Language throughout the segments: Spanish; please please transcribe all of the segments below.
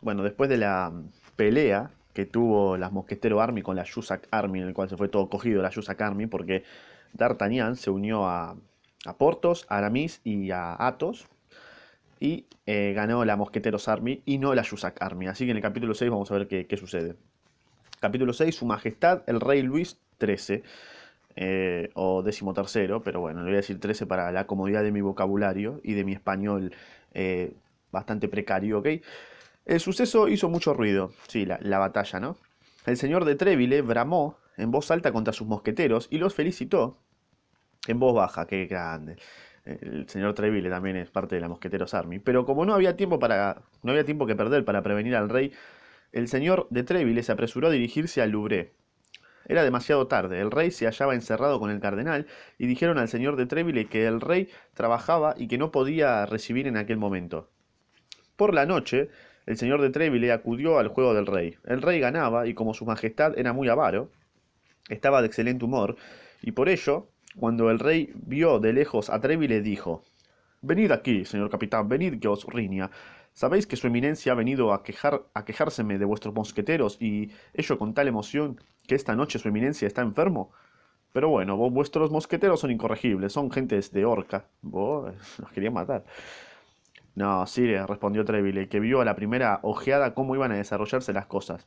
bueno, después de la pelea que tuvo las Mosquetero Army con la Yusak Army, en el cual se fue todo cogido la Yusak Army, porque D'Artagnan se unió a, a Portos, a Aramis y a Athos, y eh, ganó la Mosqueteros Army y no la Yusak Army. Así que en el capítulo 6 vamos a ver qué, qué sucede. Capítulo 6, Su Majestad el Rey Luis XIII, eh, o décimo tercero, pero bueno, le voy a decir 13 para la comodidad de mi vocabulario y de mi español eh, bastante precario, ¿ok? El suceso hizo mucho ruido, sí, la, la batalla, ¿no? El señor de Treville bramó en voz alta contra sus mosqueteros y los felicitó en voz baja, qué grande. El señor Treville también es parte de la Mosqueteros Army. Pero como no había tiempo para. no había tiempo que perder para prevenir al rey, el señor de Treville se apresuró a dirigirse al Louvre. Era demasiado tarde, el rey se hallaba encerrado con el cardenal y dijeron al señor de Treville que el rey trabajaba y que no podía recibir en aquel momento. Por la noche, el señor de Treville acudió al juego del rey. El rey ganaba y como su majestad era muy avaro, estaba de excelente humor y por ello, cuando el rey vio de lejos a Treville dijo, Venid aquí, señor capitán, venid que os riña. Sabéis que su eminencia ha venido a, quejar, a quejárseme de vuestros mosqueteros y ello con tal emoción que esta noche su eminencia está enfermo. Pero bueno, vos, vuestros mosqueteros son incorregibles, son gentes de horca. Vos los querían matar. No, Sire, respondió Treville, que vio a la primera ojeada cómo iban a desarrollarse las cosas.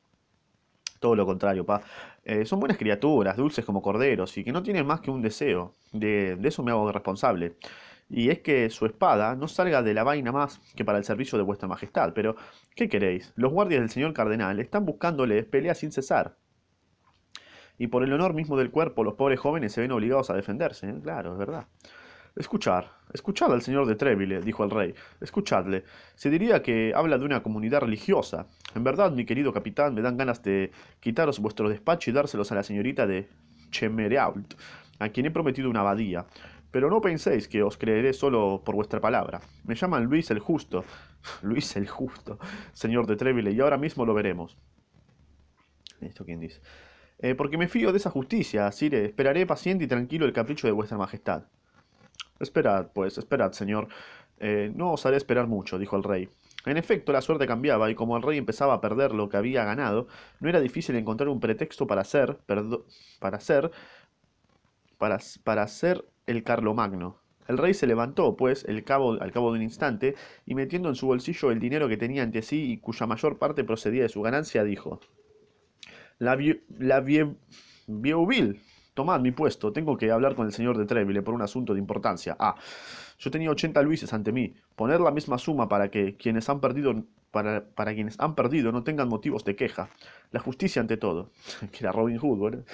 Todo lo contrario, pa. Eh, son buenas criaturas, dulces como corderos, y que no tienen más que un deseo. De, eso me hago responsable y es que su espada no salga de la vaina más que para el servicio de vuestra majestad. Pero, ¿qué queréis? Los guardias del señor cardenal están buscándoles pelea sin cesar. Y por el honor mismo del cuerpo, los pobres jóvenes se ven obligados a defenderse. ¿eh? Claro, es verdad. Escuchar, escuchad al señor de Treville, dijo el rey. Escuchadle. Se diría que habla de una comunidad religiosa. En verdad, mi querido capitán, me dan ganas de quitaros vuestro despacho y dárselos a la señorita de Chemereault, a quien he prometido una abadía. Pero no penséis que os creeré solo por vuestra palabra. Me llaman Luis el Justo. Luis el Justo, señor de Treville, y ahora mismo lo veremos. ¿Esto quién dice? Eh, porque me fío de esa justicia, Sire. Esperaré paciente y tranquilo el capricho de vuestra majestad. Esperad, pues, esperad, señor. Eh, no os haré esperar mucho, dijo el rey. En efecto, la suerte cambiaba, y como el rey empezaba a perder lo que había ganado, no era difícil encontrar un pretexto para hacer, para hacer, para, para el Carlomagno. El rey se levantó, pues, cabo, al cabo de un instante, y metiendo en su bolsillo el dinero que tenía ante sí y cuya mayor parte procedía de su ganancia, dijo: La, la Vieuville, tomad mi puesto, tengo que hablar con el señor de Treville por un asunto de importancia. Ah, yo tenía 80 luises ante mí. Poner la misma suma para que quienes han perdido para, para, quienes han perdido no tengan motivos de queja. La justicia ante todo. que era Robin Hood, ¿verdad?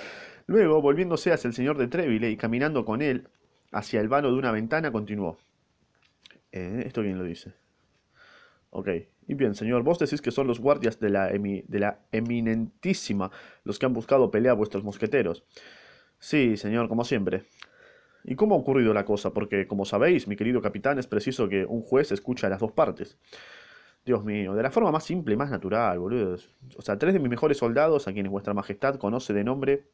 Luego, volviéndose hacia el señor de Treville y caminando con él hacia el vano de una ventana, continuó. Eh, ¿Esto quién lo dice? Ok. Y bien, señor, vos decís que son los guardias de la, de la eminentísima los que han buscado pelea a vuestros mosqueteros. Sí, señor, como siempre. ¿Y cómo ha ocurrido la cosa? Porque, como sabéis, mi querido capitán, es preciso que un juez escuche a las dos partes. Dios mío, de la forma más simple y más natural, boludo. O sea, tres de mis mejores soldados, a quienes vuestra majestad conoce de nombre,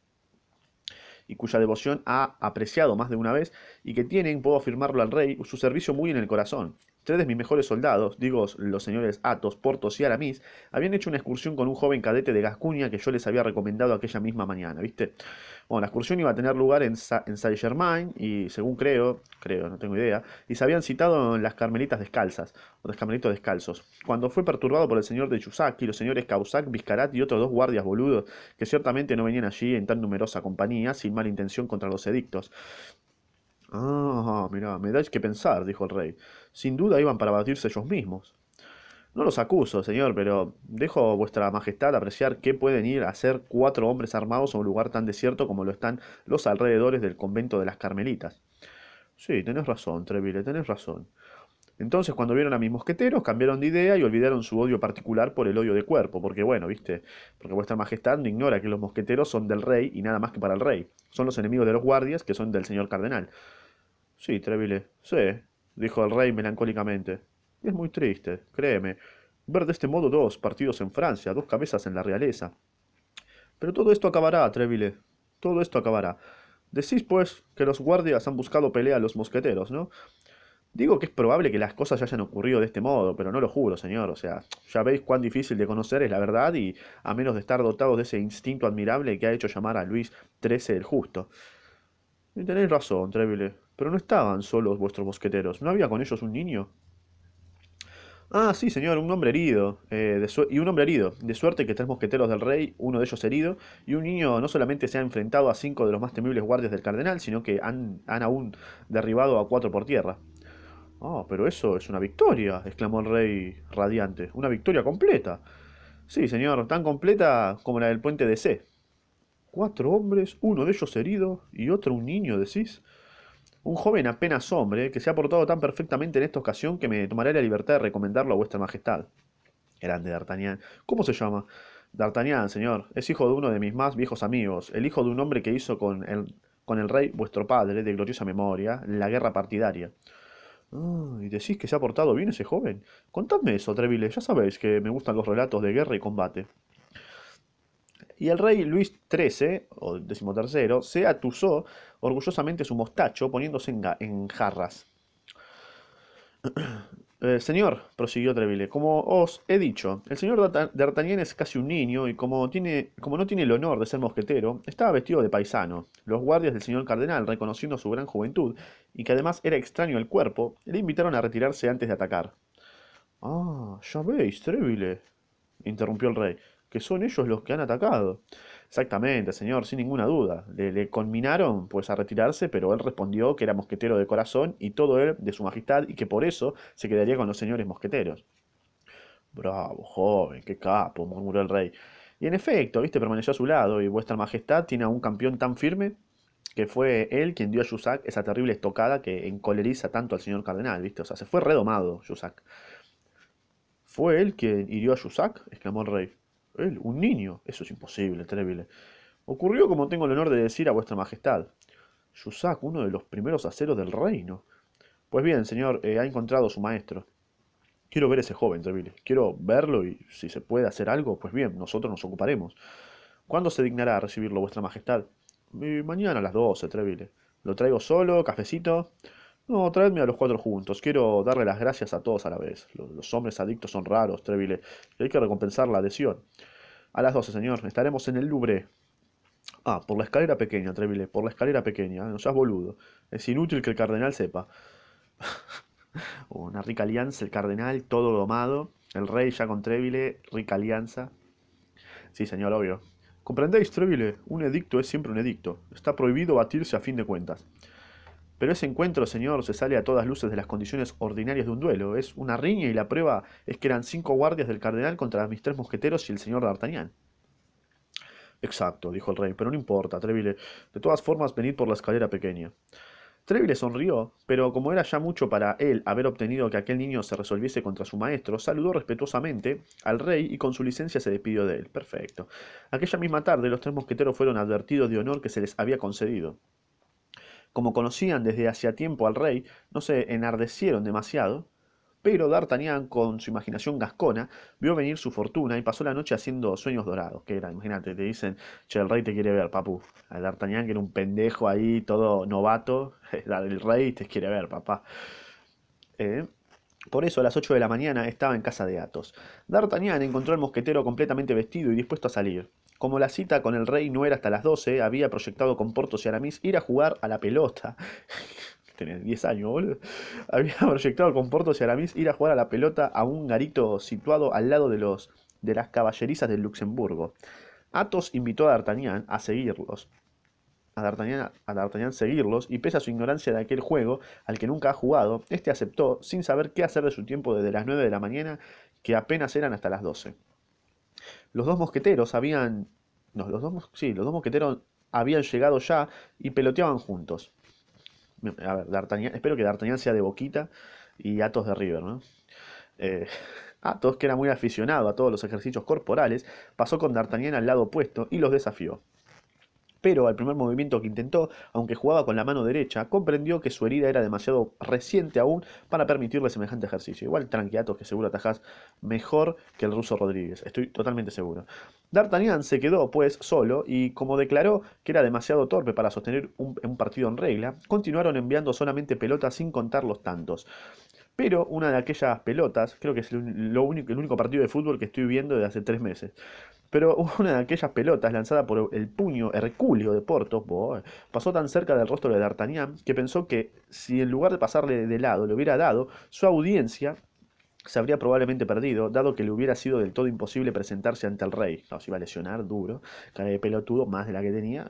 y cuya devoción ha apreciado más de una vez, y que tienen, puedo afirmarlo al rey, su servicio muy en el corazón. Tres de mis mejores soldados, digo los señores Athos, Portos y Aramis, habían hecho una excursión con un joven cadete de Gascuña que yo les había recomendado aquella misma mañana, ¿viste? Bueno, la excursión iba a tener lugar en, Sa en Saint-Germain y, según creo, creo, no tengo idea, y se habían citado en las Carmelitas Descalzas, o los Carmelitos Descalzos, cuando fue perturbado por el señor de Chusac y los señores Causac, Vizcarat y otros dos guardias boludos, que ciertamente no venían allí en tan numerosa compañía, sin mala intención contra los edictos. Ah, mira, me dais que pensar, dijo el rey. Sin duda iban para batirse ellos mismos. No los acuso, señor, pero dejo a vuestra majestad apreciar qué pueden ir a hacer cuatro hombres armados a un lugar tan desierto como lo están los alrededores del convento de las Carmelitas. Sí, tenés razón, Treville, tenés razón. Entonces, cuando vieron a mis mosqueteros, cambiaron de idea y olvidaron su odio particular por el odio de cuerpo, porque bueno, viste, porque vuestra majestad no ignora que los mosqueteros son del rey y nada más que para el rey. Son los enemigos de los guardias, que son del señor cardenal. Sí, Treville, sé, dijo el rey melancólicamente. Es muy triste, créeme, ver de este modo dos partidos en Francia, dos cabezas en la realeza. Pero todo esto acabará, Treville, todo esto acabará. Decís, pues, que los guardias han buscado pelea a los mosqueteros, ¿no? Digo que es probable que las cosas hayan ocurrido de este modo, pero no lo juro, señor. O sea, ya veis cuán difícil de conocer es la verdad y a menos de estar dotados de ese instinto admirable que ha hecho llamar a Luis XIII el Justo. Y tenéis razón, Treville, pero no estaban solos vuestros mosqueteros. ¿No había con ellos un niño? Ah, sí, señor, un hombre herido. eh, y un hombre herido. De suerte que tres mosqueteros del rey, uno de ellos herido, y un niño no solamente se ha enfrentado a cinco de los más temibles guardias del cardenal, sino que han, han aún derribado a cuatro por tierra. Ah, pero eso es una victoria, exclamó el rey radiante. Una victoria completa. Sí, señor, tan completa como la del puente de C. Cuatro hombres, uno de ellos herido y otro un niño, decís. Un joven apenas hombre que se ha portado tan perfectamente en esta ocasión que me tomaré la libertad de recomendarlo a vuestra majestad. Grande D'Artagnan. ¿Cómo se llama? D'Artagnan, señor. Es hijo de uno de mis más viejos amigos, el hijo de un hombre que hizo con el, con el rey, vuestro padre, de gloriosa memoria, la guerra partidaria. ¿y decís que se ha portado bien ese joven? Contadme eso, Treville. Ya sabéis que me gustan los relatos de guerra y combate. Y el rey Luis XIII, o decimotercero, se atusó orgullosamente su mostacho poniéndose en, en jarras. Eh, señor, prosiguió Treville, como os he dicho, el señor D'Arta- D'Artagnan es casi un niño y como, tiene, como no tiene el honor de ser mosquetero, estaba vestido de paisano. Los guardias del señor cardenal, reconociendo su gran juventud y que además era extraño al cuerpo, le invitaron a retirarse antes de atacar. Ah, ya veis, Treville, interrumpió el rey, que son ellos los que han atacado. Exactamente, señor, sin ninguna duda. Le, le conminaron, pues, a retirarse, pero él respondió que era mosquetero de corazón y todo él de su majestad y que por eso se quedaría con los señores mosqueteros. Bravo, joven, qué capo, murmuró el rey. Y en efecto, viste, permaneció a su lado y vuestra majestad tiene a un campeón tan firme que fue él quien dio a Jussac esa terrible estocada que encoleriza tanto al señor cardenal, viste, o sea, se fue redomado Jussac. ¿Fue él quien hirió a Jussac? exclamó el rey. Él, un niño. Eso es imposible, Treville. Ocurrió como tengo el honor de decir a vuestra majestad. Jussac, uno de los primeros aceros del reino. Pues bien, señor, eh, ha encontrado su maestro. Quiero ver ese joven, Treville. Quiero verlo y si se puede hacer algo, pues bien, nosotros nos ocuparemos. ¿Cuándo se dignará recibirlo vuestra majestad? "Eh, mañana a las doce, Treville. ¿Lo traigo solo, cafecito? No, traedme a los cuatro juntos. Quiero darle las gracias a todos a la vez. Los, hombres adictos son raros, Treville, y hay que recompensar la adhesión. A las doce, señor. Estaremos en el Louvre. Ah, por la escalera pequeña, Treville, por la escalera pequeña. ¿eh? No seas boludo. Es inútil que el cardenal sepa. Una rica alianza, el cardenal, todo domado. El rey ya con Treville, rica alianza. Sí, señor, obvio. ¿Comprendéis, Treville? Un edicto es siempre un edicto. Está prohibido batirse a fin de cuentas. Pero ese encuentro, señor, se sale a todas luces de las condiciones ordinarias de un duelo. Es una riña y la prueba es que eran cinco guardias del cardenal contra mis tres mosqueteros y el señor D'Artagnan. Exacto, dijo el rey, pero no importa, Treville. De todas formas, venid por la escalera pequeña. Treville sonrió, pero como era ya mucho para él haber obtenido que aquel niño se resolviese contra su maestro, saludó respetuosamente al rey y con su licencia se despidió de él. Perfecto. Aquella misma tarde los tres mosqueteros fueron advertidos de honor que se les había concedido. Como conocían desde hacía tiempo al rey, no se enardecieron demasiado, pero D'Artagnan, con su imaginación gascona, vio venir su fortuna y pasó la noche haciendo sueños dorados. Que era, imagínate, te dicen, che, el rey te quiere ver, papu. A D'Artagnan, que era un pendejo ahí, todo novato, el rey te quiere ver, papá. Eh, por eso a las 8 de la mañana estaba en casa de Athos. D'Artagnan encontró al mosquetero completamente vestido y dispuesto a salir. Como la cita con el rey no era hasta las 12, había proyectado con Porthos y Aramis ir a jugar a la pelota. Tenía 10 años, boludo. Había proyectado con Porthos y Aramis ir a jugar a la pelota a un garito situado al lado de, los, de las caballerizas del Luxemburgo. Athos invitó a D'Artagnan a seguirlos a D'Artagnan, a D'Artagnan seguirlos, y pese a su ignorancia de aquel juego, al que nunca ha jugado, este aceptó, sin saber qué hacer de su tiempo desde las 9 de la mañana, que apenas eran hasta las 12. Los dos mosqueteros habían... No, los dos, sí, los dos mosqueteros habían llegado ya y peloteaban juntos. A ver, D'Artagnan, espero que D'Artagnan sea de Boquita y Athos de River, ¿no? Eh, Athos, que era muy aficionado a todos los ejercicios corporales, pasó con D'Artagnan al lado opuesto y los desafió. Pero al primer movimiento que intentó, aunque jugaba con la mano derecha, comprendió que su herida era demasiado reciente aún para permitirle semejante ejercicio. Igual tranquiatos que seguro atajás mejor que el ruso Rodríguez, estoy totalmente seguro. D'Artagnan se quedó, pues, solo y, como declaró que era demasiado torpe para sostener un, un partido en regla, continuaron enviando solamente pelotas sin contar los tantos. Pero una de aquellas pelotas, creo que es lo único, el único partido de fútbol que estoy viendo desde hace tres meses, pero una de aquellas pelotas lanzada por el puño hercúleo de Porto pasó tan cerca del rostro de D'Artagnan que pensó que si en lugar de pasarle de lado le hubiera dado, su audiencia se habría probablemente perdido, dado que le hubiera sido del todo imposible presentarse ante el rey. No, se iba a lesionar duro, cara de pelotudo, más de la que tenía.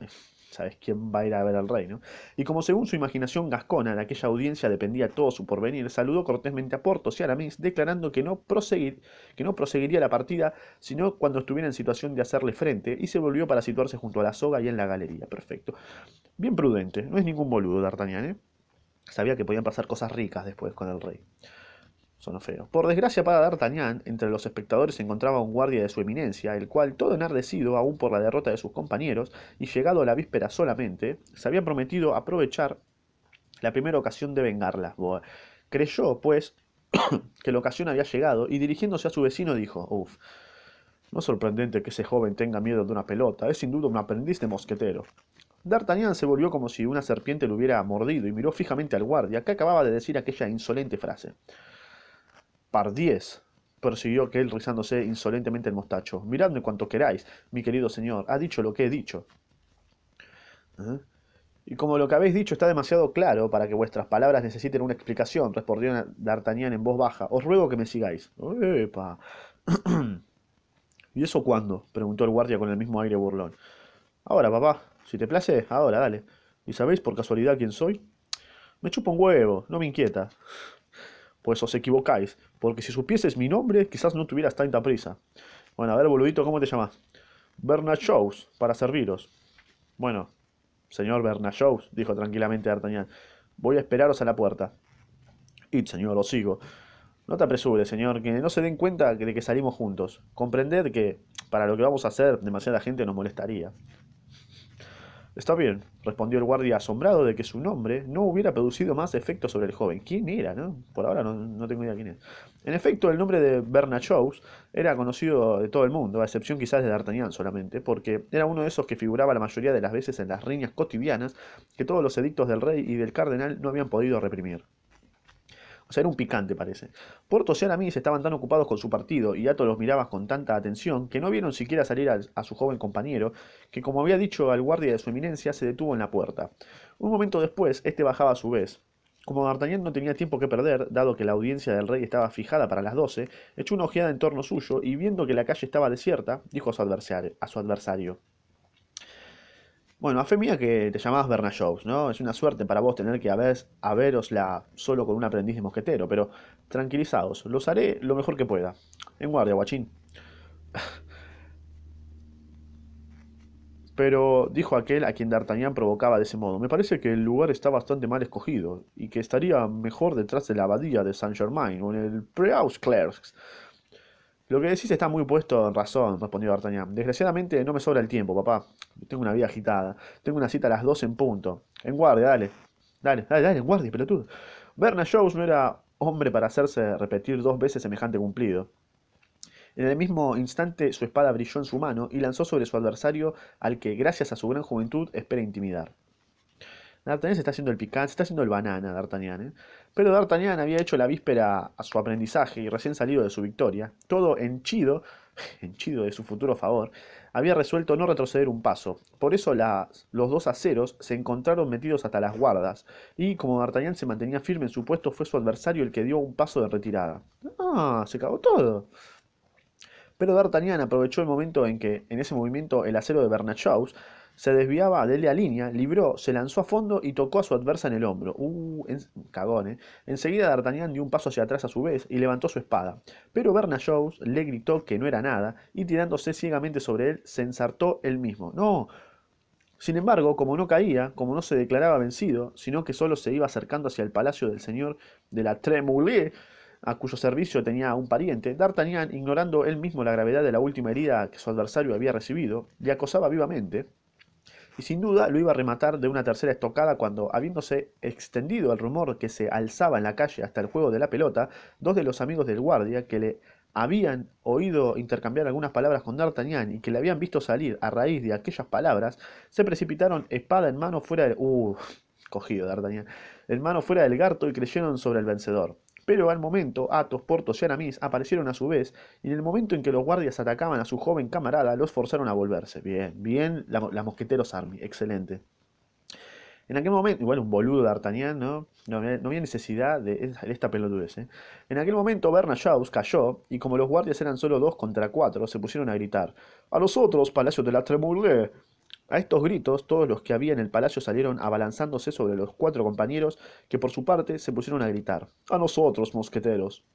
¿Sabes quién va a ir a ver al rey, no? Y como según su imaginación gascona de aquella audiencia dependía todo su porvenir, saludó cortésmente a Portos y Aramis, declarando que no, proseguir, que no proseguiría la partida, sino cuando estuviera en situación de hacerle frente, y se volvió para situarse junto a la soga y en la galería. Perfecto. Bien prudente, no es ningún boludo D'Artagnan, ¿eh? Sabía que podían pasar cosas ricas después con el rey. Por desgracia para D'Artagnan, entre los espectadores se encontraba un guardia de su eminencia, el cual, todo enardecido aún por la derrota de sus compañeros, y llegado a la víspera solamente, se había prometido aprovechar la primera ocasión de vengarla. Creyó, pues, que la ocasión había llegado, y dirigiéndose a su vecino dijo, uff, no es sorprendente que ese joven tenga miedo de una pelota, es sin duda un aprendiz de mosquetero. D'Artagnan se volvió como si una serpiente lo hubiera mordido y miró fijamente al guardia, que acababa de decir aquella insolente frase. Pardiez, prosiguió aquel rizándose insolentemente el mostacho. Miradme cuanto queráis, mi querido señor. Ha dicho lo que he dicho. ¿Eh? Y como lo que habéis dicho está demasiado claro para que vuestras palabras necesiten una explicación, respondió D'Artagnan en voz baja, os ruego que me sigáis. ¡Epa! ¿Y eso cuándo? preguntó el guardia con el mismo aire burlón. Ahora, papá. Si te place, ahora, dale. ¿Y sabéis por casualidad quién soy? Me chupo un huevo, no me inquieta. Pues os equivocáis, porque si supieses mi nombre, quizás no tuvieras tanta prisa. Bueno, a ver, boludito, ¿cómo te llamas? Bernard Shows, para serviros. Bueno, señor Bernard Shows, dijo tranquilamente D'Artagnan, voy a esperaros a la puerta. Id, señor, os sigo. No te apresures, señor, que no se den cuenta de que salimos juntos. Comprended que, para lo que vamos a hacer, demasiada gente nos molestaría. Está bien, respondió el guardia asombrado de que su nombre no hubiera producido más efecto sobre el joven. ¿Quién era? No? Por ahora no, tengo idea quién es. En efecto, el nombre de Bernard Shaws era conocido de todo el mundo, a excepción quizás de D'Artagnan solamente, porque era uno de esos que figuraba la mayoría de las veces en las riñas cotidianas que todos los edictos del rey y del cardenal no habían podido reprimir. O sea, era un picante, parece. Portos y Aramis estaban tan ocupados con su partido y Ato los miraba con tanta atención que no vieron siquiera salir a, su joven compañero, que como había dicho al guardia de su eminencia, se detuvo en la puerta. Un momento después, este bajaba a su vez. Como D'Artagnan no tenía tiempo que perder, dado que la audiencia del rey estaba fijada para las doce, echó una ojeada en torno suyo y viendo que la calle estaba desierta, dijo su a su adversario bueno, a fe mía que te llamabas Berna ¿no? Es una suerte para vos tener que a, ver, a verosla solo con un aprendiz de mosquetero, pero tranquilizados, los haré lo mejor que pueda. En guardia, guachín. Pero dijo aquel a quien D'Artagnan provocaba de ese modo, me parece que el lugar está bastante mal escogido, y que estaría mejor detrás de la abadía de Saint-Germain, o en el Clercs. Lo que decís está muy puesto en razón, respondió D'Artagnan. Desgraciadamente no me sobra el tiempo, papá. Tengo una vida agitada. Tengo una cita a las dos en punto. En guardia, dale. Dale, dale, dale, en guardia, pelotudo. Bernard Shaws no era hombre para hacerse repetir dos veces semejante cumplido. En el mismo instante su espada brilló en su mano y lanzó sobre su adversario al que, gracias a su gran juventud, espera intimidar. D'Artagnan se está haciendo el picante, se está haciendo el banana, D'Artagnan. ¿eh? Pero D'Artagnan había hecho la víspera a su aprendizaje y recién salido de su victoria, todo henchido, henchido de su futuro favor, había resuelto no retroceder un paso. Por eso los dos aceros se encontraron metidos hasta las guardas, y como D'Artagnan se mantenía firme en su puesto, fue su adversario el que dio un paso de retirada. ¡Ah! Se cagó todo. Pero D'Artagnan aprovechó el momento en que, en ese movimiento, el acero de Bernachaux se desviaba de la línea, libró, se lanzó a fondo y tocó a su adversa en el hombro. Uh, cagón, ¿eh? Enseguida D'Artagnan dio un paso hacia atrás a su vez y levantó su espada. Pero Bernajoux le gritó que no era nada y tirándose ciegamente sobre él, se ensartó él mismo. ¡No! Sin embargo, como no caía, como no se declaraba vencido, sino que solo se iba acercando hacia el palacio del señor de la Tremouille, a cuyo servicio tenía un pariente, D'Artagnan, ignorando él mismo la gravedad de la última herida que su adversario había recibido, le acosaba vivamente, y sin duda lo iba a rematar de una tercera estocada cuando, habiéndose extendido el rumor que se alzaba en la calle hasta el juego de la pelota, dos de los amigos del guardia que le habían oído intercambiar algunas palabras con D'Artagnan y que le habían visto salir a raíz de aquellas palabras, se precipitaron espada en mano fuera del... Uh, cogido D'Artagnan. En mano fuera del garto y creyeron sobre el vencedor. Pero al momento, Athos, Porthos y Aramis aparecieron a su vez, y en el momento en que los guardias atacaban a su joven camarada, los forzaron a volverse. Bien, bien, la, Mosqueteros Army, excelente. En aquel momento, igual un boludo D'Artagnan, ¿no? No no había necesidad de, esta pelotudez, ¿eh? En aquel momento Bernajoux cayó, y como los guardias eran solo dos contra cuatro, se pusieron a gritar, ¡A nosotros, Palacio de la Tremouille! A estos gritos, todos los que había en el palacio salieron abalanzándose sobre los cuatro compañeros, que por su parte se pusieron a gritar, ¡A nosotros, mosqueteros!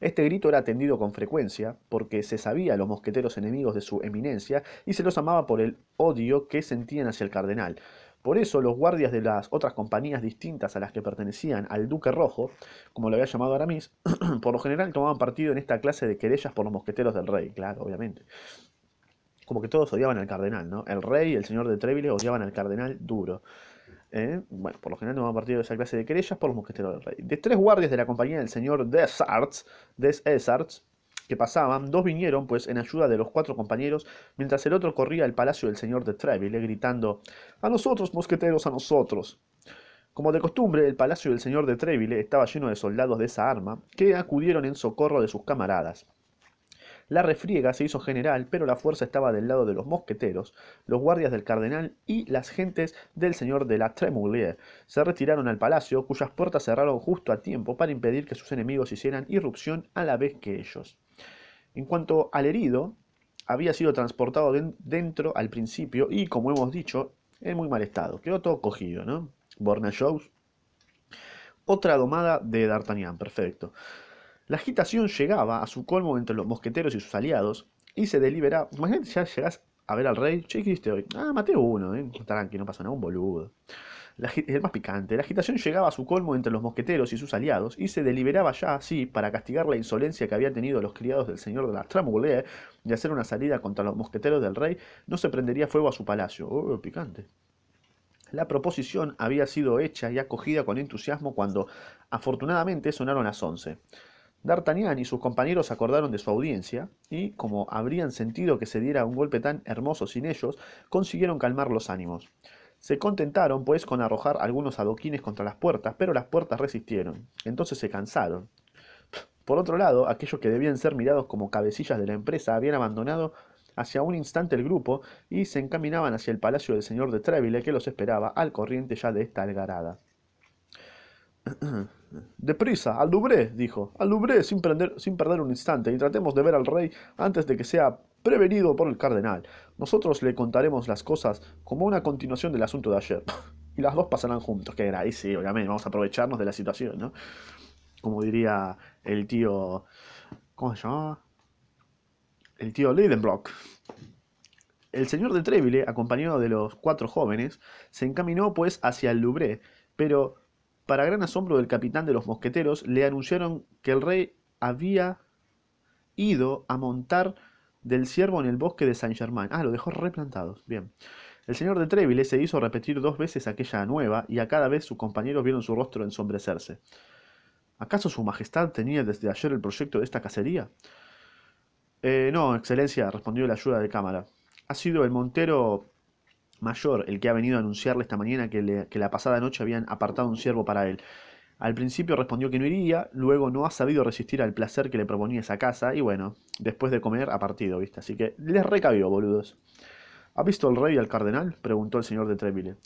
Este grito era atendido con frecuencia, porque se sabía los mosqueteros enemigos de su eminencia y se los amaba por el odio que sentían hacia el cardenal. Por eso los guardias de las otras compañías distintas a las que pertenecían al Duque Rojo, como lo había llamado Aramis, por lo general tomaban partido en esta clase de querellas por los mosqueteros del rey, claro, obviamente. Como que todos odiaban al cardenal, ¿no? El rey y el señor de Treville odiaban al cardenal duro. ¿eh? Bueno, por lo general tomaban partido de esa clase de querellas por los mosqueteros del rey. De tres guardias de la compañía del señor Desarts, Desarts que pasaban, dos vinieron pues en ayuda de los cuatro compañeros, mientras el otro corría al palacio del señor de Treville, gritando A nosotros, mosqueteros, a nosotros. Como de costumbre, el palacio del señor de Treville estaba lleno de soldados de esa arma, que acudieron en socorro de sus camaradas. La refriega se hizo general, pero la fuerza estaba del lado de los mosqueteros, los guardias del cardenal y las gentes del señor de la Tremouille. Se retiraron al palacio, cuyas puertas cerraron justo a tiempo para impedir que sus enemigos hicieran irrupción a la vez que ellos. En cuanto al herido, había sido transportado dentro al principio y, como hemos dicho, en muy mal estado. Quedó todo cogido, ¿no? Borna. Otra domada de D'Artagnan, perfecto. La agitación llegaba a su colmo entre los mosqueteros y sus aliados y se deliberaba. Imagínate, ya llegás a ver al rey. Che, ¿qué hiciste hoy? Ah, maté uno, ¿eh? Tranqui, no pasa nada, un boludo el más picante. La agitación llegaba a su colmo entre los mosqueteros y sus aliados, y se deliberaba ya así, para castigar la insolencia que habían tenido los criados del señor de la Tramouille de hacer una salida contra los mosqueteros del rey, no se prendería fuego a su palacio. Oh, picante. La proposición había sido hecha y acogida con entusiasmo cuando, afortunadamente, sonaron las once. D'Artagnan y sus compañeros acordaron de su audiencia, y, como habrían sentido que se diera un golpe tan hermoso sin ellos, consiguieron calmar los ánimos. Se contentaron, pues, con arrojar algunos adoquines contra las puertas, pero las puertas resistieron. Entonces se cansaron. Por otro lado, aquellos que debían ser mirados como cabecillas de la empresa habían abandonado hacia un instante el grupo y se encaminaban hacia el palacio del señor de Treville que los esperaba al corriente ya de esta algarada. Deprisa, al Louvre, dijo, al Louvre sin, sin perder un instante, y tratemos de ver al rey antes de que sea prevenido por el cardenal. Nosotros le contaremos las cosas como una continuación del asunto de ayer. y las dos pasarán juntos, que era ahí sí, obviamente, vamos a aprovecharnos de la situación, ¿no? Como diría el tío... ¿Cómo se llamaba? El tío Leidenbrock. El señor de Treville, acompañado de los cuatro jóvenes, se encaminó pues hacia el Louvre, pero para gran asombro del capitán de los mosqueteros, le anunciaron que el rey había ido a montar del ciervo en el bosque de Saint-Germain. Ah, lo dejó replantado. Bien. El señor de Treville se hizo repetir dos veces aquella nueva, y a cada vez sus compañeros vieron su rostro ensombrecerse. ¿Acaso su majestad tenía desde ayer el proyecto de esta cacería? Eh, no, excelencia, respondió la ayuda de cámara. Ha sido el montero mayor el que ha venido a anunciarle esta mañana que, la pasada noche habían apartado un ciervo para él. Al principio respondió que no iría, luego no ha sabido resistir al placer que le proponía esa casa, y bueno, después de comer ha partido, ¿viste? Así que les recabió, boludos. ¿Ha visto el rey al cardenal? preguntó el señor de Treville.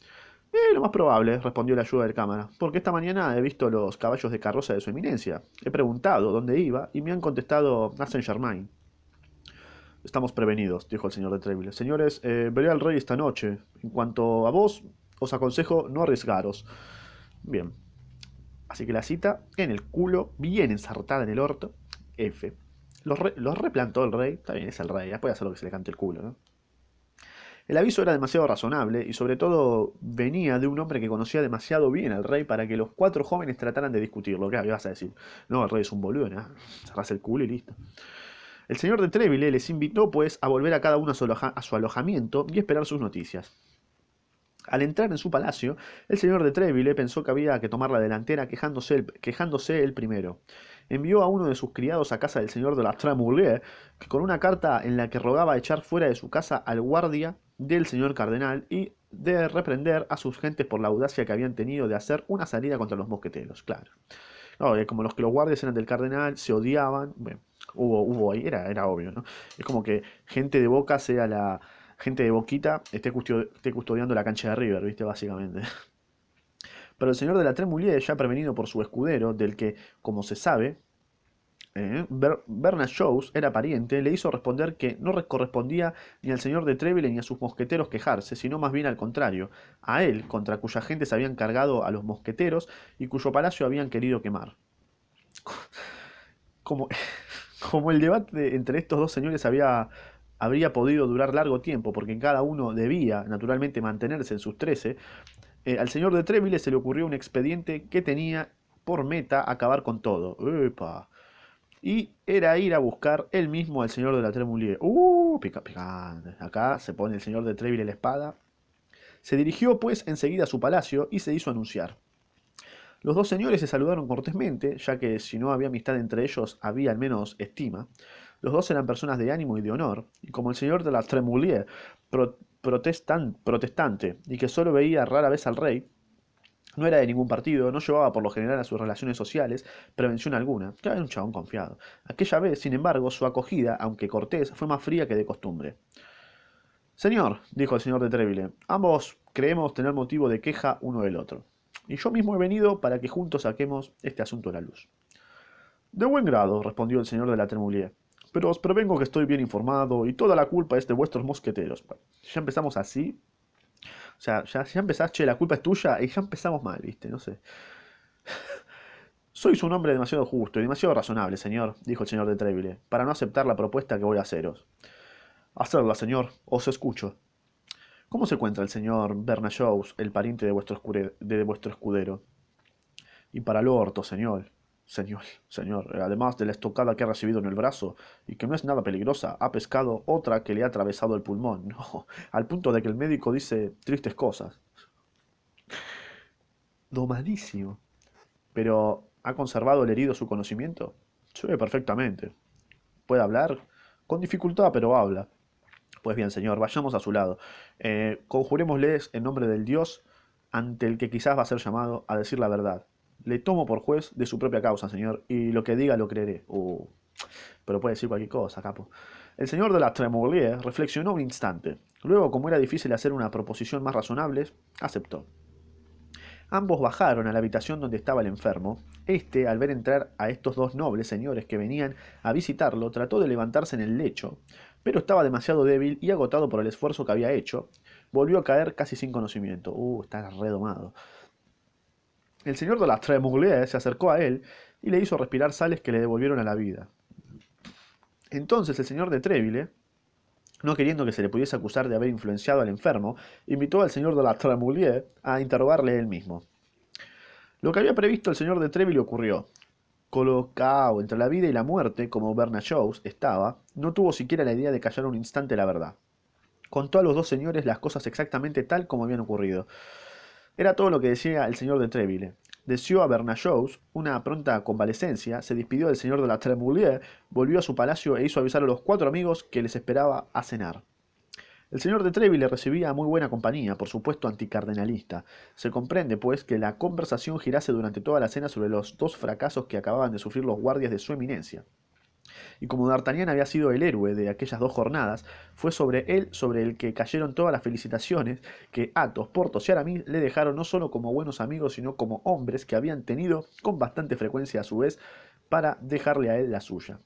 Eh, lo más probable, respondió la ayuda de cámara, porque esta mañana he visto los caballos de carroza de su eminencia. He preguntado dónde iba y me han contestado a Saint-Germain. Estamos prevenidos, dijo el señor de Treville. Señores, eh, veré al rey esta noche. En cuanto a vos, os aconsejo no arriesgaros. Bien. Así que la cita en el culo, bien ensartada en el orto. F. Los, replantó el rey. Está bien, es el rey. Ya puede hacer lo que se le cante el culo, ¿no? El aviso era demasiado razonable y sobre todo venía de un hombre que conocía demasiado bien al rey para que los cuatro jóvenes trataran de discutirlo. ¿Qué vas a decir? No, el rey es un boludo, ¿no? Cerrás el culo y listo. El señor de Treville les invitó, pues, a volver a cada uno a su, su alojamiento y esperar sus noticias. Al entrar en su palacio, el señor de Treville pensó que había que tomar la delantera quejándose el, primero. Envió a uno de sus criados a casa del señor de la Tremoulier, que con una carta en la que rogaba echar fuera de su casa al guardia del señor cardenal y de reprender a sus gentes por la audacia que habían tenido de hacer una salida contra los mosqueteros, claro. Eh, como los que los guardias eran del cardenal, se odiaban, hubo, hubo ahí, era, era obvio, ¿no? Es como que gente de Boca sea la gente de Boquita esté, esté custodiando la cancha de River, ¿viste? Básicamente. Pero el señor de la Tremoulier, ya prevenido por su escudero, del que, como se sabe, eh, Ber- Bernard Shaws era pariente, le hizo responder que no re- correspondía ni al señor de Treville ni a sus mosqueteros quejarse, sino más bien al contrario, a él, contra cuya gente se habían cargado a los mosqueteros y cuyo palacio habían querido quemar. Como, como el debate entre estos dos señores había, habría podido durar largo tiempo, porque cada uno debía, naturalmente, mantenerse en sus trece, eh, al señor de Treville se le ocurrió un expediente que tenía por meta acabar con todo. ¡Epa! Y era ir a buscar él mismo al señor de la Tremoulier. ¡Uh! Pica, picante. Acá se pone el señor de Treville la espada. Se dirigió pues enseguida a su palacio y se hizo anunciar. Los dos señores se saludaron cortésmente, ya que si no había amistad entre ellos había al menos estima. Los dos eran personas de ánimo y de honor, y como el señor de la Tremoulier, pro- protestan- protestante, y que solo veía rara vez al rey, no era de ningún partido, no llevaba por lo general a sus relaciones sociales prevención alguna, era un chabón confiado. Aquella vez, sin embargo, su acogida, aunque cortés, fue más fría que de costumbre. Señor, dijo el señor de Treville, ambos creemos tener motivo de queja uno del otro. Y yo mismo he venido para que juntos saquemos este asunto a la luz. De buen grado, respondió el señor de la Tremoulier. Pero os prevengo que estoy bien informado y toda la culpa es de vuestros mosqueteros. Ya empezamos así. O sea, ya, ya empezás, la culpa es tuya y ya empezamos mal, ¿viste? No sé. Sois un hombre demasiado justo y demasiado razonable, señor, dijo el señor de Treville, para no aceptar la propuesta que voy a haceros. Hacedla, señor, os escucho. ¿Cómo se encuentra el señor Bernard Shaws, el pariente de vuestro, de vuestro escudero? Y para el orto, señor. Señor, señor, además de la estocada que ha recibido en el brazo, y que no es nada peligrosa, ha pescado otra que le ha atravesado el pulmón. Al punto de que el médico dice tristes cosas. Domadísimo. Pero, ¿ha conservado el herido su conocimiento? Sí, perfectamente. ¿Puede hablar? Con dificultad, pero habla. Pues bien, señor, vayamos a su lado. Eh, conjurémosles en nombre del Dios ante el que quizás va a ser llamado a decir la verdad. Le tomo por juez de su propia causa, señor, y lo que diga lo creeré. Uh, pero puede decir cualquier cosa, capo. El señor de la Tremoulier reflexionó un instante. Luego, como era difícil hacer una proposición más razonable, aceptó. Ambos bajaron a la habitación donde estaba el enfermo. Este, al ver entrar a estos dos nobles señores que venían a visitarlo, trató de levantarse en el lecho, pero estaba demasiado débil y agotado por el esfuerzo que había hecho, volvió a caer casi sin conocimiento. Uh, está redomado. El señor de la Tremoulier se acercó a él y le hizo respirar sales que le devolvieron a la vida. Entonces el señor de Treville, no queriendo que se le pudiese acusar de haber influenciado al enfermo, invitó al señor de la Tremoulier a interrogarle él mismo. Lo que había previsto el señor de Treville ocurrió. Colocado entre la vida y la muerte, como Bernard estaba, no tuvo siquiera la idea de callar un instante la verdad. Contó a los dos señores las cosas exactamente tal como habían ocurrido. Era todo lo que decía el señor de Treville. Deseó a Bernard Shaws una pronta convalecencia, se despidió del señor de la Tremoulier, volvió a su palacio e hizo avisar a los cuatro amigos que les esperaba a cenar. El señor de Treville recibía muy buena compañía, por supuesto anticardenalista. Se comprende, pues, que la conversación girase durante toda la cena sobre los dos fracasos que acababan de sufrir los guardias de su eminencia. Y como D'Artagnan había sido el héroe de aquellas dos jornadas, fue sobre él sobre el que cayeron todas las felicitaciones que Athos, Porthos y Aramis le dejaron no solo como buenos amigos, sino como hombres que habían tenido con bastante frecuencia a su vez para dejarle a él la suya.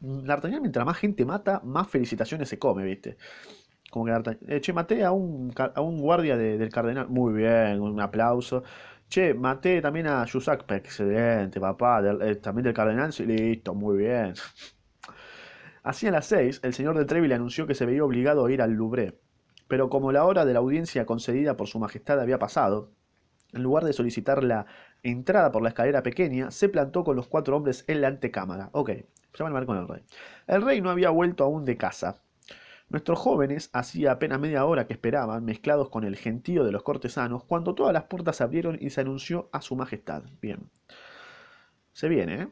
D'Artagnan mientras más gente mata, más felicitaciones se come, ¿viste? Como que D'Artagnan, eh, che, maté a un, a un guardia de- del cardenal, muy bien, un aplauso. Che, maté también a Jussac, excelente, papá, eh, también del cardenal, sí, listo, muy bien. Así a las seis, el señor de Treville anunció que se veía obligado a ir al Louvre, pero como la hora de la audiencia concedida por su majestad había pasado, en lugar de solicitar la entrada por la escalera pequeña, se plantó con los cuatro hombres en la antecámara. Ok, se van a con el rey. El rey no había vuelto aún de casa. Nuestros jóvenes hacía apenas media hora que esperaban, mezclados con el gentío de los cortesanos, cuando todas las puertas se abrieron y se anunció a su majestad. Bien. Se viene, ¿eh?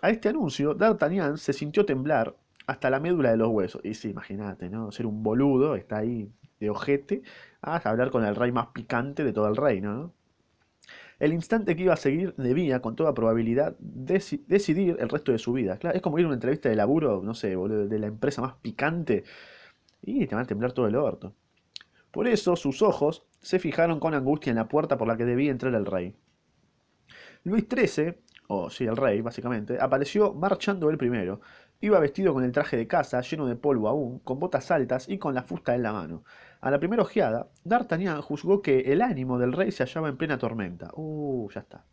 A este anuncio, D'Artagnan se sintió temblar hasta la médula de los huesos. Y sí, imagínate, ¿no? Ser un boludo, está ahí de ojete, a hablar con el rey más picante de todo el reino, ¿no? El instante que iba a seguir debía, con toda probabilidad, decidir el resto de su vida. Claro, es como ir a una entrevista de laburo, no sé, boludo, de la empresa más picante y te van a temblar todo el orto. Por eso sus ojos se fijaron con angustia en la puerta por la que debía entrar el rey. Luis XIII, o sí, el rey, básicamente, apareció marchando el primero. Iba vestido con el traje de casa, lleno de polvo aún, con botas altas y con la fusta en la mano. A la primera ojeada, D'Artagnan juzgó que el ánimo del rey se hallaba en plena tormenta. Uh, ya está.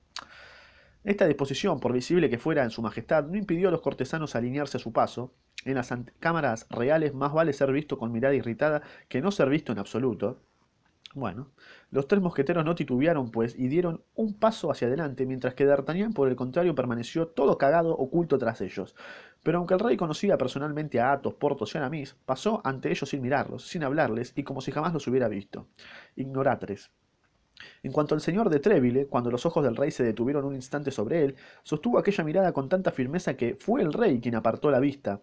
Esta disposición, por visible que fuera en su majestad, no impidió a los cortesanos alinearse a su paso. En las cámaras reales más vale ser visto con mirada irritada que no ser visto en absoluto. Bueno, los tres mosqueteros no titubearon, pues, y dieron un paso hacia adelante, mientras que D'Artagnan, por el contrario, permaneció todo cagado oculto tras ellos. Pero aunque el rey conocía personalmente a Athos, Porthos y Aramis, pasó ante ellos sin mirarlos, sin hablarles, y como si jamás los hubiera visto. Ignoratres. En cuanto al señor de Treville, cuando los ojos del rey se detuvieron un instante sobre él, sostuvo aquella mirada con tanta firmeza que fue el rey quien apartó la vista.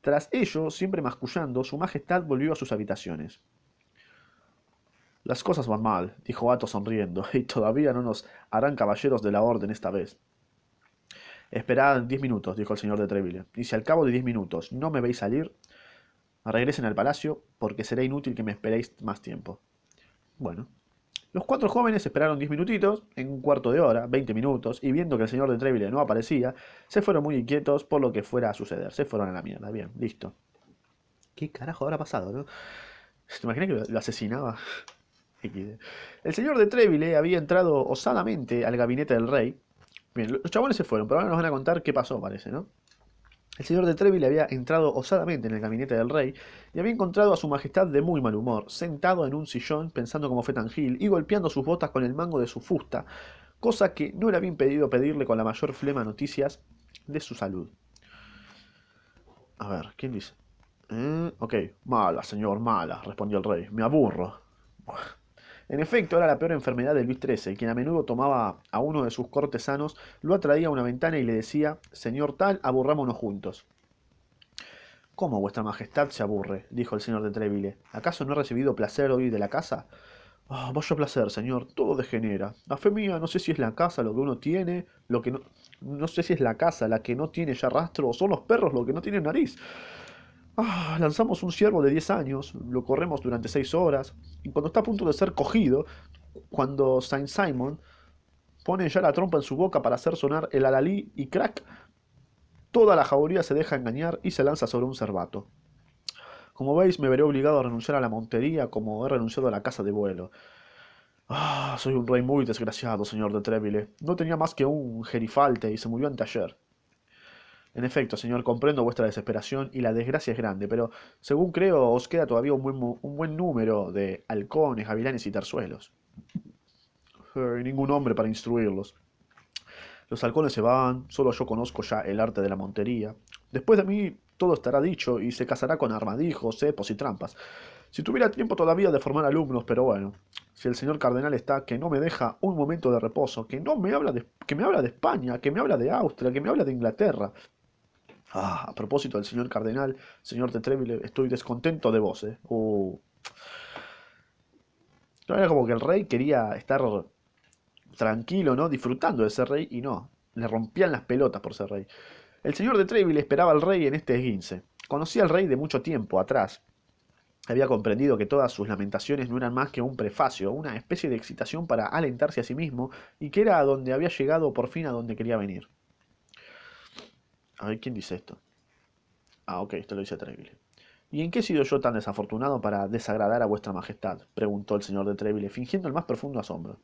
Tras ello, siempre mascullando, su majestad volvió a sus habitaciones. Las cosas van mal, dijo Athos sonriendo, y todavía no nos harán caballeros de la orden esta vez. Esperad diez minutos, dijo el señor de Treville, y si al cabo de diez minutos no me veis salir, regresen al palacio, porque será inútil que me esperéis más tiempo. Bueno, los cuatro jóvenes esperaron diez minutitos, en un cuarto de hora, veinte minutos, y viendo que el señor de Treville no aparecía, se fueron muy inquietos por lo que fuera a suceder. Se fueron a la mierda. Bien, listo. ¿Qué carajo habrá pasado, no? ¿Te imaginas que lo asesinaba? El señor de Treville había entrado osadamente al gabinete del rey. Bien, los chabones se fueron, pero ahora nos van a contar qué pasó, parece, ¿no? El señor de Treville había entrado osadamente en el gabinete del rey y había encontrado a su majestad de muy mal humor, sentado en un sillón pensando como fue tan gil y golpeando sus botas con el mango de su fusta, cosa que no le había impedido pedirle con la mayor flema noticias de su salud. A ver, ¿quién dice? Eh, ok, mala, señor, mala, respondió el rey. Me aburro. En efecto, era la peor enfermedad de Luis XIII, quien a menudo tomaba a uno de sus cortesanos, lo atraía a una ventana y le decía, Señor tal, aburrámonos juntos. ¿Cómo vuestra majestad se aburre? dijo el señor de Treville. ¿Acaso no he recibido placer hoy de la casa? Ah, vaya placer, señor, todo degenera. A fe mía, no sé si es la casa lo que uno tiene, lo que no... No sé si es la casa la que no tiene ya rastro, o son los perros lo que no tienen nariz. Ah, lanzamos un ciervo de 10 años, lo corremos durante 6 horas, y cuando está a punto de ser cogido, cuando Saint Simon pone ya la trompa en su boca para hacer sonar el alalí y crack, toda la jauría se deja engañar y se lanza sobre un cervato. Como veis, me veré obligado a renunciar a la montería como he renunciado a la casa de vuelo. Ah, soy un rey muy desgraciado, señor de Treville. No tenía más que un gerifalte y se murió anteayer. En efecto, señor, comprendo vuestra desesperación y la desgracia es grande, pero según creo os queda todavía un buen, un buen número de halcones, gavilanes y terzuelos. Eh, ningún hombre para instruirlos. Los halcones se van, solo yo conozco ya el arte de la montería. Después de mí todo estará dicho y se casará con armadijos, cepos y trampas. Si tuviera tiempo todavía de formar alumnos, pero bueno, si el señor cardenal está que no me deja un momento de reposo, que no me habla de, que me habla de España, que me habla de Austria, que me habla de Inglaterra, Ah, a propósito del señor cardenal, señor de Treville, estoy descontento de vos, eh. Uh. Era como que el rey quería estar tranquilo, ¿no? Disfrutando de ser rey y no. Le rompían las pelotas por ser rey. El señor de Treville esperaba al rey en este esguince. Conocía al rey de mucho tiempo atrás. Había comprendido que todas sus lamentaciones no eran más que un prefacio, una especie de excitación para alentarse a sí mismo, y que era a donde había llegado por fin a donde quería venir. A ver, ¿quién dice esto? Ah, ok, esto lo dice Treville. ¿Y en qué he sido yo tan desafortunado para desagradar a vuestra majestad? preguntó el señor de Treville, fingiendo el más profundo asombro.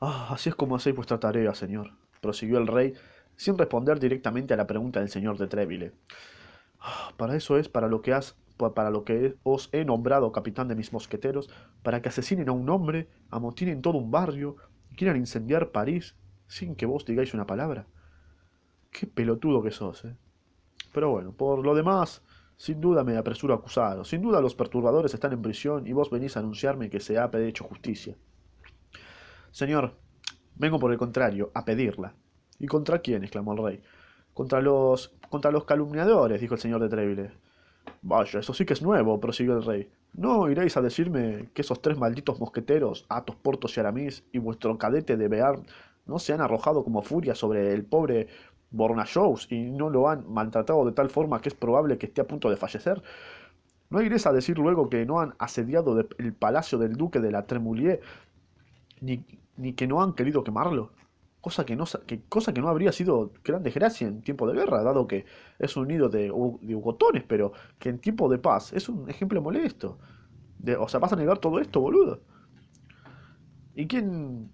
Ah, así es como hacéis vuestra tarea, señor, prosiguió el rey, sin responder directamente a la pregunta del señor de Treville. Ah, para eso es para lo que has para lo que os he nombrado capitán de mis mosqueteros, para que asesinen a un hombre, amotinen todo un barrio y quieran incendiar París sin que vos digáis una palabra. Qué pelotudo que sos, ¿eh? Pero bueno, por lo demás, sin duda me apresuro a acusaros. Sin duda los perturbadores están en prisión y vos venís a anunciarme que se ha hecho justicia. Señor, vengo por el contrario, a pedirla. ¿Y contra quién? exclamó el rey. Contra los. contra los calumniadores, dijo el señor de Treville. Vaya, eso sí que es nuevo, prosiguió el rey. ¿No iréis a decirme que esos tres malditos mosqueteros, Athos, Portos y Aramis, y vuestro cadete de Bearn, no se han arrojado como furia sobre el pobre Bornachous y no lo han maltratado de tal forma que es probable que esté a punto de fallecer? ¿No iréis a decir luego que no han asediado el palacio del duque de la Tremoulier, ni, ni que no han querido quemarlo? Cosa que, no, que, cosa que no habría sido gran desgracia en tiempo de guerra, dado que es un nido de, de ugotones, pero que en tiempo de paz es un ejemplo molesto. De, o sea, ¿vas a negar todo esto, boludo? ¿Y quién,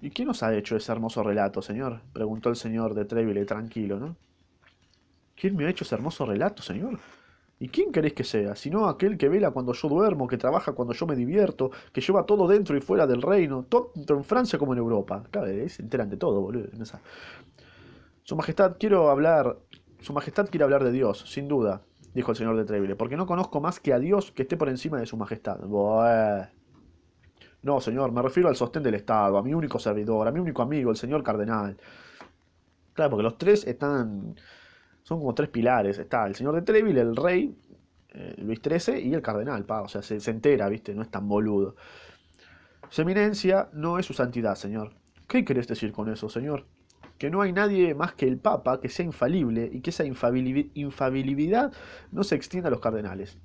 ¿Y quién os ha hecho ese hermoso relato, señor? preguntó el señor de Treville tranquilo, ¿no? ¿Quién me ha hecho ese hermoso relato, señor? ¿Y quién queréis que sea? Sino aquel que vela cuando yo duermo, que trabaja cuando yo me divierto, que lleva todo dentro y fuera del reino, tanto en Francia como en Europa. Claro, se enteran de todo, boludo. Su Majestad, quiero hablar. Su Majestad quiere hablar de Dios, sin duda, dijo el señor de Treville, porque no conozco más que a Dios que esté por encima de su Majestad. No, señor, me refiero al sostén del Estado, a mi único servidor, a mi único amigo, el señor cardenal. Claro, porque los tres están. Son como tres pilares. Está el señor de Treville, el rey, eh, Luis XIII y el cardenal, pa. O sea, se, se entera, ¿viste? No es tan boludo. Su eminencia no es su santidad, señor. ¿Qué querés decir con eso, señor? Que no hay nadie más que el Papa que sea infalible y que esa infalibilidad no se extienda a los cardenales.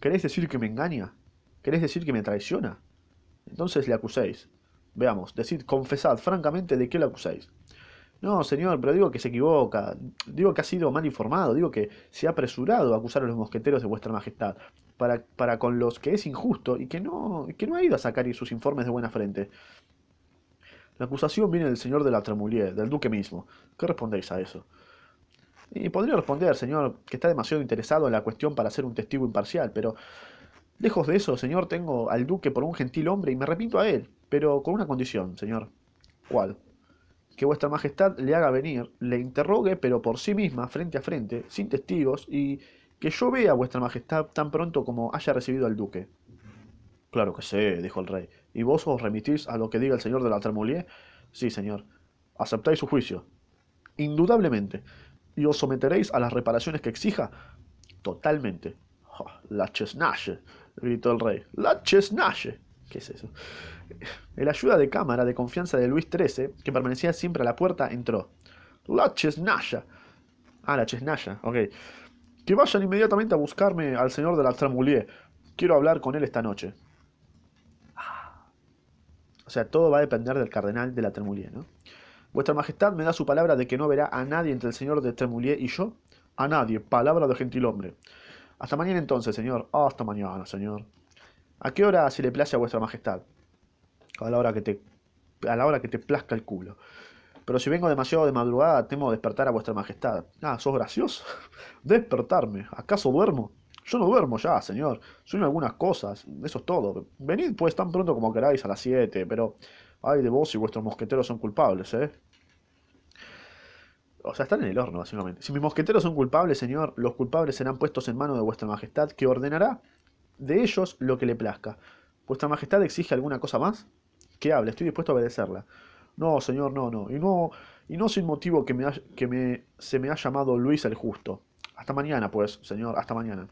¿Queréis decir que me engaña? ¿Querés decir que me traiciona? Entonces le acuséis. Veamos, decid, confesad francamente de qué le acusáis. No, señor, pero digo que se equivoca. Digo que ha sido mal informado. Digo que se ha apresurado a acusar a los mosqueteros de vuestra majestad. Para, para con los que es injusto y que no, que no ha ido a sacar sus informes de buena frente. La acusación viene del señor de la Tremoulier, del duque mismo. ¿Qué respondéis a eso? Y podría responder, señor, que está demasiado interesado en la cuestión para ser un testigo imparcial, pero Lejos de eso, señor, tengo al duque por un gentil hombre y me repito a él, pero con una condición, señor. ¿Cuál? Que vuestra majestad le haga venir, le interrogue, pero por sí misma, frente a frente, sin testigos, y que yo vea a vuestra majestad tan pronto como haya recibido al duque. Claro que sé, dijo el rey. ¿Y vos os remitís a lo que diga el señor de la Tremoulier? Sí, señor. ¿Aceptáis su juicio? Indudablemente. ¿Y os someteréis a las reparaciones que exija? Totalmente. La chesnache gritó el rey. ¡La chesnache! ¿Qué es eso? El ayuda de cámara de confianza de Luis XIII, que permanecía siempre a la puerta, entró. ¡La chesnaya! Ah, la chesnaya, ok. Que vayan inmediatamente a buscarme al señor de la Tremoulier. Quiero hablar con él esta noche. O sea, todo va a depender del cardenal de la Tremoulier, ¿no? Vuestra Majestad me da su palabra de que no verá a nadie entre el señor de Tremoulier y yo. A nadie, palabra de gentilhombre. Hasta mañana entonces, señor. hasta mañana, señor. ¿A qué hora se le place a vuestra majestad? A la hora que te, a la hora que te plazca el culo. Pero si vengo demasiado de madrugada, temo despertar a vuestra majestad. Ah, sos gracioso. Despertarme. ¿Acaso duermo? Yo no duermo ya, señor. Sueño algunas cosas. Eso es todo. Venid pues tan pronto como queráis a las siete, pero... Ay de vos si vuestros mosqueteros son culpables, ¿eh? O sea, están en el horno, básicamente. Si mis mosqueteros son culpables, señor, los culpables serán puestos en manos de vuestra majestad, que ordenará de ellos lo que le plazca. ¿Vuestra majestad exige alguna cosa más? Que hable, estoy dispuesto a obedecerla. No, señor, no, no. Y no, y no sin motivo que, me, que me, se me ha llamado Luis el Justo. Hasta mañana, pues, señor, hasta mañana.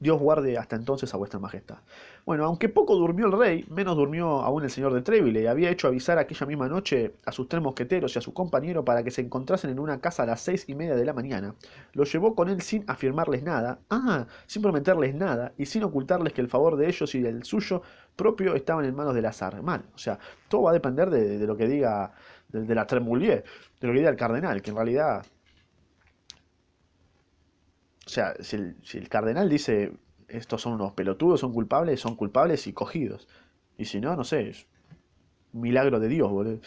Dios guarde hasta entonces a vuestra majestad. Bueno, aunque poco durmió el rey, menos durmió aún el señor de Treville, y había hecho avisar aquella misma noche a sus tres mosqueteros y a su compañero para que se encontrasen en una casa a las seis y media de la mañana. Lo llevó con él sin afirmarles nada, ah, sin prometerles nada, y sin ocultarles que el favor de ellos y del suyo propio estaban en manos del azar. Mal, o sea, todo va a depender de, lo que diga, de, la Tremoulier, de lo que diga el cardenal, que en realidad o sea, si el, cardenal dice estos son unos pelotudos, son culpables, son culpables y cogidos. Y si no, no sé, es un milagro de Dios, boludo.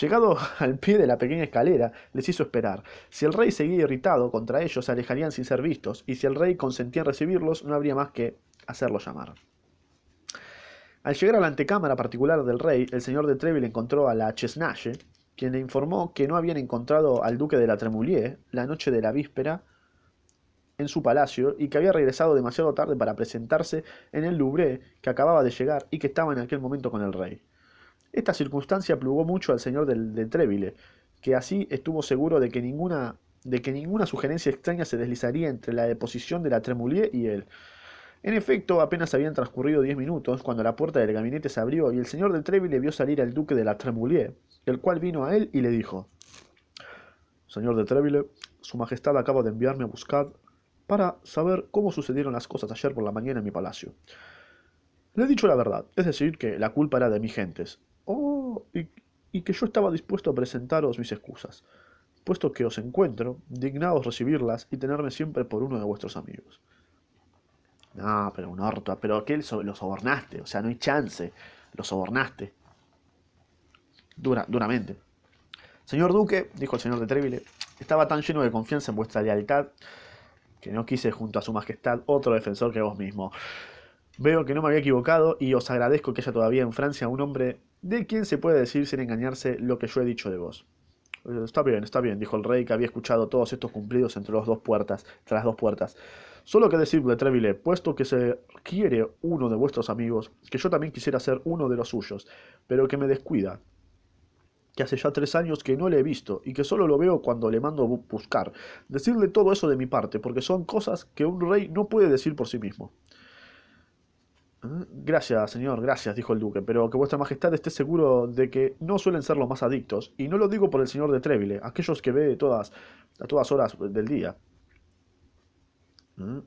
Llegado al pie de la pequeña escalera, les hizo esperar. Si el rey seguía irritado contra ellos, se alejarían sin ser vistos, y si el rey consentía en recibirlos, no habría más que hacerlos llamar. Al llegar a la antecámara particular del rey, el señor de Treville encontró a la Chesnaye, quien le informó que no habían encontrado al duque de la Tremoulier la noche de la víspera en su palacio y que había regresado demasiado tarde para presentarse en el Louvre que acababa de llegar y que estaba en aquel momento con el rey. Esta circunstancia plugó mucho al señor de, Treville, que así estuvo seguro de que ninguna de que ninguna sugerencia extraña se deslizaría entre la deposición de la Tremoulier y él. En efecto, apenas habían transcurrido diez minutos cuando la puerta del gabinete se abrió y el señor de Treville vio salir al duque de la Tremoulier, el cual vino a él y le dijo: Señor de Treville, su majestad acaba de enviarme a buscar para saber cómo sucedieron las cosas ayer por la mañana en mi palacio. Le he dicho la verdad, es decir, que la culpa era de mis gentes. Oh, y, que yo estaba dispuesto a presentaros mis excusas, puesto que os encuentro, dignaos recibirlas y tenerme siempre por uno de vuestros amigos. No, pero un orto, pero que lo sobornaste, o sea, no hay chance, lo sobornaste. Dura, duramente. Señor Duque, dijo el señor de Treville, estaba tan lleno de confianza en vuestra lealtad que no quise junto a su majestad otro defensor que vos mismo. Veo que no me había equivocado y os agradezco que haya todavía en Francia un hombre de quien se puede decir sin engañarse lo que yo he dicho de vos. Eh, está bien, está bien, dijo el rey que había escuchado todos estos cumplidos entre, las dos puertas, entre las dos puertas. Solo que decirle, Treville, puesto que se quiere uno de vuestros amigos, que yo también quisiera ser uno de los suyos, pero que me descuida, que hace ya tres años que no le he visto y que solo lo veo cuando le mando buscar. Decirle todo eso de mi parte, porque son cosas que un rey no puede decir por sí mismo. ¿Eh? Gracias, señor, gracias, dijo el duque, pero que vuestra majestad esté seguro de que no suelen ser los más adictos, y no lo digo por el señor de Treville, aquellos que ve todas, a todas horas del día. ¿Eh?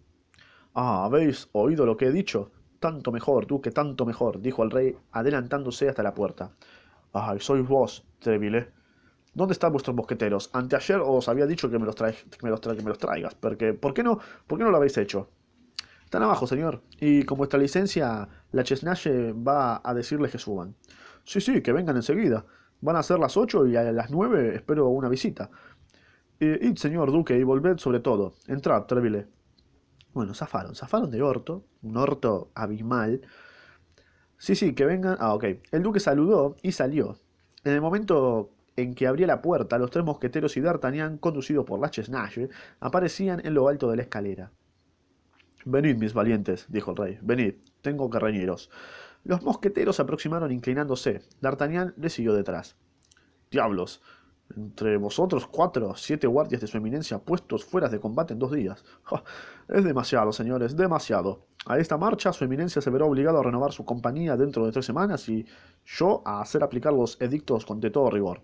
Ah, ¿habéis oído lo que he dicho? Tanto mejor, duque, tanto mejor, dijo el rey, adelantándose hasta la puerta. Ay, sois vos, Treville. ¿Dónde están vuestros mosqueteros? Anteayer os había dicho que me los, que me los traigas. Porque, ¿por, qué no, ¿Por qué no lo habéis hecho? Están abajo, señor. Y con vuestra licencia, la Chesnaye va a decirles que suban. Sí, sí, que vengan enseguida. Van a ser las ocho y a las nueve espero una visita. id, señor duque, y volved sobre todo. Entrad, Treville. Bueno, zafaron. Zafaron de orto. Un orto abismal. Sí, sí, que vengan. Ah, ok. El duque saludó y salió. En el momento en que abría la puerta, los tres mosqueteros y D'Artagnan, conducidos por la Chesnaye, aparecían en lo alto de la escalera. Venid, mis valientes, dijo el rey, venid, tengo que reñiros. Los mosqueteros se aproximaron inclinándose. D'Artagnan le siguió detrás. Diablos, entre vosotros cuatro, siete guardias de su eminencia puestos fuera de combate en dos días. es demasiado, señores, demasiado. A esta marcha, su eminencia se verá obligado a renovar su compañía dentro de tres semanas y yo a hacer aplicar los edictos con de todo rigor.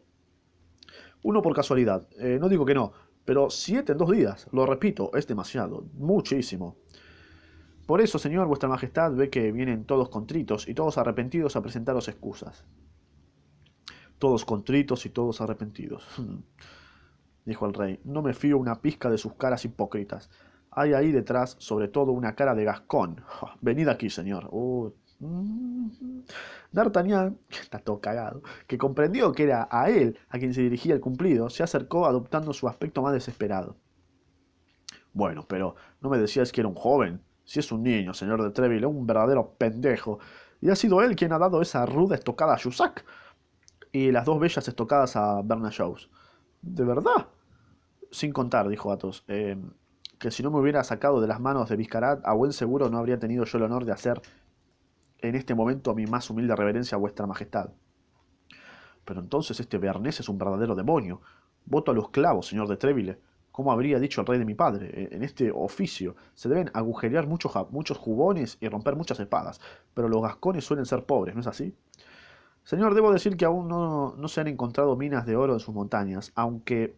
Uno por casualidad, eh, no digo que no, pero siete en dos días, lo repito, es demasiado, muchísimo. Por eso, señor, vuestra majestad ve que vienen todos contritos y todos arrepentidos a presentaros excusas todos contritos y todos arrepentidos. dijo el rey, no me fío una pizca de sus caras hipócritas. Hay ahí detrás, sobre todo, una cara de Gascón. venid aquí, señor. D'Artagnan, que está todo cagado, que comprendió que era a él a quien se dirigía el cumplido, se acercó adoptando su aspecto más desesperado. Bueno, pero no me decías que era un joven. Si es un niño, señor de Treville, un verdadero pendejo. Y ha sido él quien ha dado esa ruda estocada a Jussac y las dos bellas estocadas a Bernard Shaws. ¿De verdad? Sin contar, dijo Athos, eh, que si no me hubiera sacado de las manos de Vizcarat, a buen seguro no habría tenido yo el honor de hacer en este momento mi más humilde reverencia a vuestra majestad. Pero entonces este Bernés es un verdadero demonio. Voto a los clavos, señor de Treville. Como habría dicho el rey de mi padre, eh, en este oficio se deben agujerear muchos, muchos jubones y romper muchas espadas, pero los gascones suelen ser pobres, ¿no es así? Señor, debo decir que aún no, se han encontrado minas de oro en sus montañas, aunque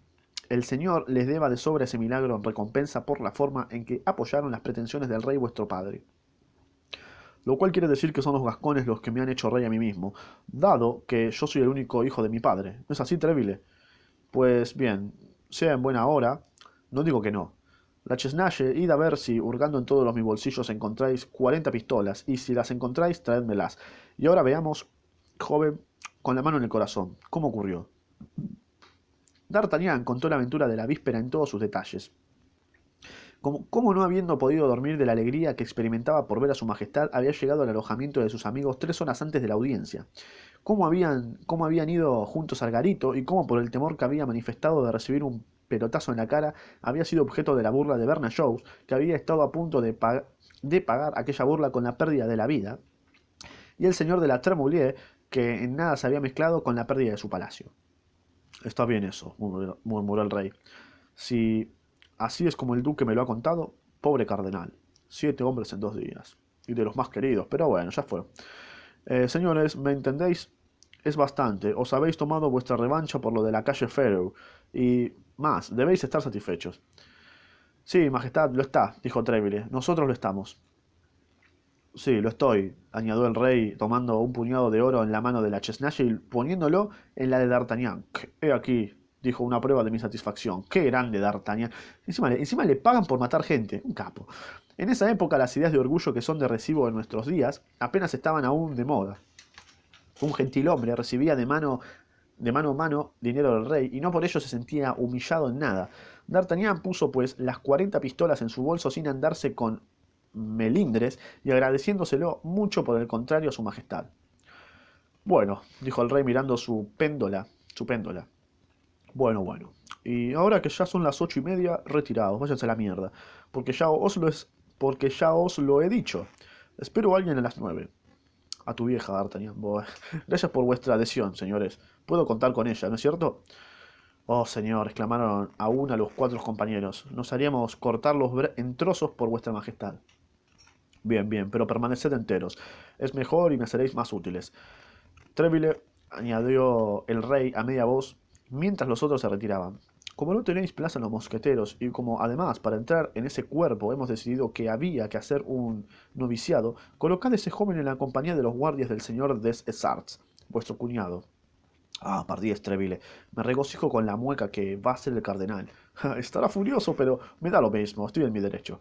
el Señor les deba de sobra ese milagro en recompensa por la forma en que apoyaron las pretensiones del rey vuestro padre. Lo cual quiere decir que son los gascones los que me han hecho rey a mí mismo, dado que yo soy el único hijo de mi padre. ¿No es así, Treville? Pues bien, sea en buena hora, no digo que no. La Chesnaye, id a ver si, hurgando en todos los mis bolsillos, encontráis cuarenta pistolas, y si las encontráis, traédmelas. Y ahora veamos joven, con la mano en el corazón. ¿Cómo ocurrió? D'Artagnan contó la aventura de la víspera en todos sus detalles. Como, no habiendo podido dormir de la alegría que experimentaba por ver a su majestad, había llegado al alojamiento de sus amigos tres horas antes de la audiencia. Cómo habían, cómo habían ido juntos al garito y cómo por el temor que había manifestado de recibir un pelotazo en la cara, había sido objeto de la burla de Berna que había estado a punto de, de pagar aquella burla con la pérdida de la vida, y el señor de la Tremoulier, que en nada se había mezclado con la pérdida de su palacio. Está bien eso, murmuró el rey. Si así es como el duque me lo ha contado, pobre cardenal. Siete hombres en dos días. Y de los más queridos, pero bueno, ya fue. Eh, señores, ¿me entendéis? Es bastante. Os habéis tomado vuestra revancha por lo de la calle Ferro. Y más, debéis estar satisfechos. Sí, Majestad, lo está, dijo Treville. Nosotros lo estamos. Sí, lo estoy, añadió el rey, tomando un puñado de oro en la mano de la Chesnaye y poniéndolo en la de D'Artagnan. He aquí, dijo una prueba de mi satisfacción. Qué grande D'Artagnan. Encima, encima le pagan por matar gente, un capo. En esa época las ideas de orgullo que son de recibo en nuestros días apenas estaban aún de moda. Un gentilhombre recibía de mano de mano a mano dinero del rey y no por ello se sentía humillado en nada. D'Artagnan puso pues las cuarenta pistolas en su bolso sin andarse con melindres y agradeciéndoselo mucho por el contrario a su majestad. Bueno, dijo el rey mirando su péndola, su péndola. Bueno, bueno. Y ahora que ya son las ocho y media, retirados, váyanse a la mierda, porque ya os lo es, porque ya os lo he dicho. Espero a alguien a las nueve. A tu vieja, D'Artagnan. Gracias por vuestra adhesión, señores. Puedo contar con ella, ¿no es cierto? Oh, señor, exclamaron aún a los cuatro compañeros. Nos haríamos cortarlos en trozos por vuestra majestad. Bien, bien, pero permaneced enteros. Es mejor y me seréis más útiles. Treville, añadió el rey a media voz, mientras los otros se retiraban. Como no tenéis plaza en los mosqueteros y como además para entrar en ese cuerpo hemos decidido que había que hacer un noviciado, colocad ese joven en la compañía de los guardias del señor des Essarts, vuestro cuñado. Ah, pardí, Treville. Me regocijo con la mueca que va a ser el cardenal. Estará furioso, pero me da lo mismo, estoy en mi derecho.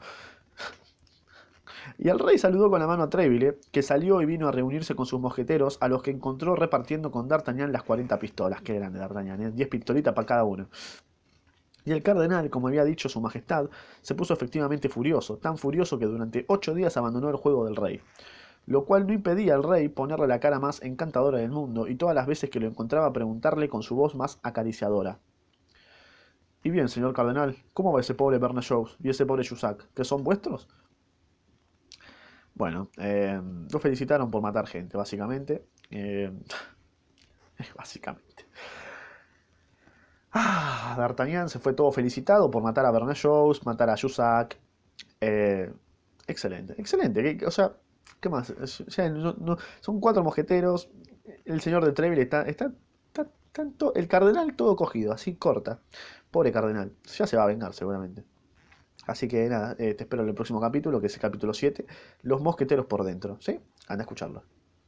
Y el rey saludó con la mano a Treville, que salió y vino a reunirse con sus mosqueteros, a los que encontró repartiendo con D'Artagnan las 40 pistolas, que eran de D'Artagnan, ¿eh? 10 pistolitas para cada uno. Y el cardenal, como había dicho su majestad, se puso efectivamente furioso, tan furioso que durante ocho días abandonó el juego del rey. Lo cual no impedía al rey ponerle la cara más encantadora del mundo y todas las veces que lo encontraba preguntarle con su voz más acariciadora. Y bien, señor cardenal, ¿cómo va ese pobre Shows y ese pobre Jussac? ¿Que son vuestros? Bueno, eh, lo felicitaron por matar gente, básicamente. Eh, básicamente. Ah, D'Artagnan se fue todo felicitado por matar a Bernard matar a Jussac. Eh, excelente, excelente. O sea, ¿qué más? son cuatro mosqueteros. El señor de Treville está, está, está, el cardenal todo cogido, así corta. Pobre cardenal. Ya se va a vengar seguramente. Así que nada, eh, te espero en el próximo capítulo, que es el capítulo 7, Los mosqueteros por dentro. ¿Sí? Anda a escucharlo.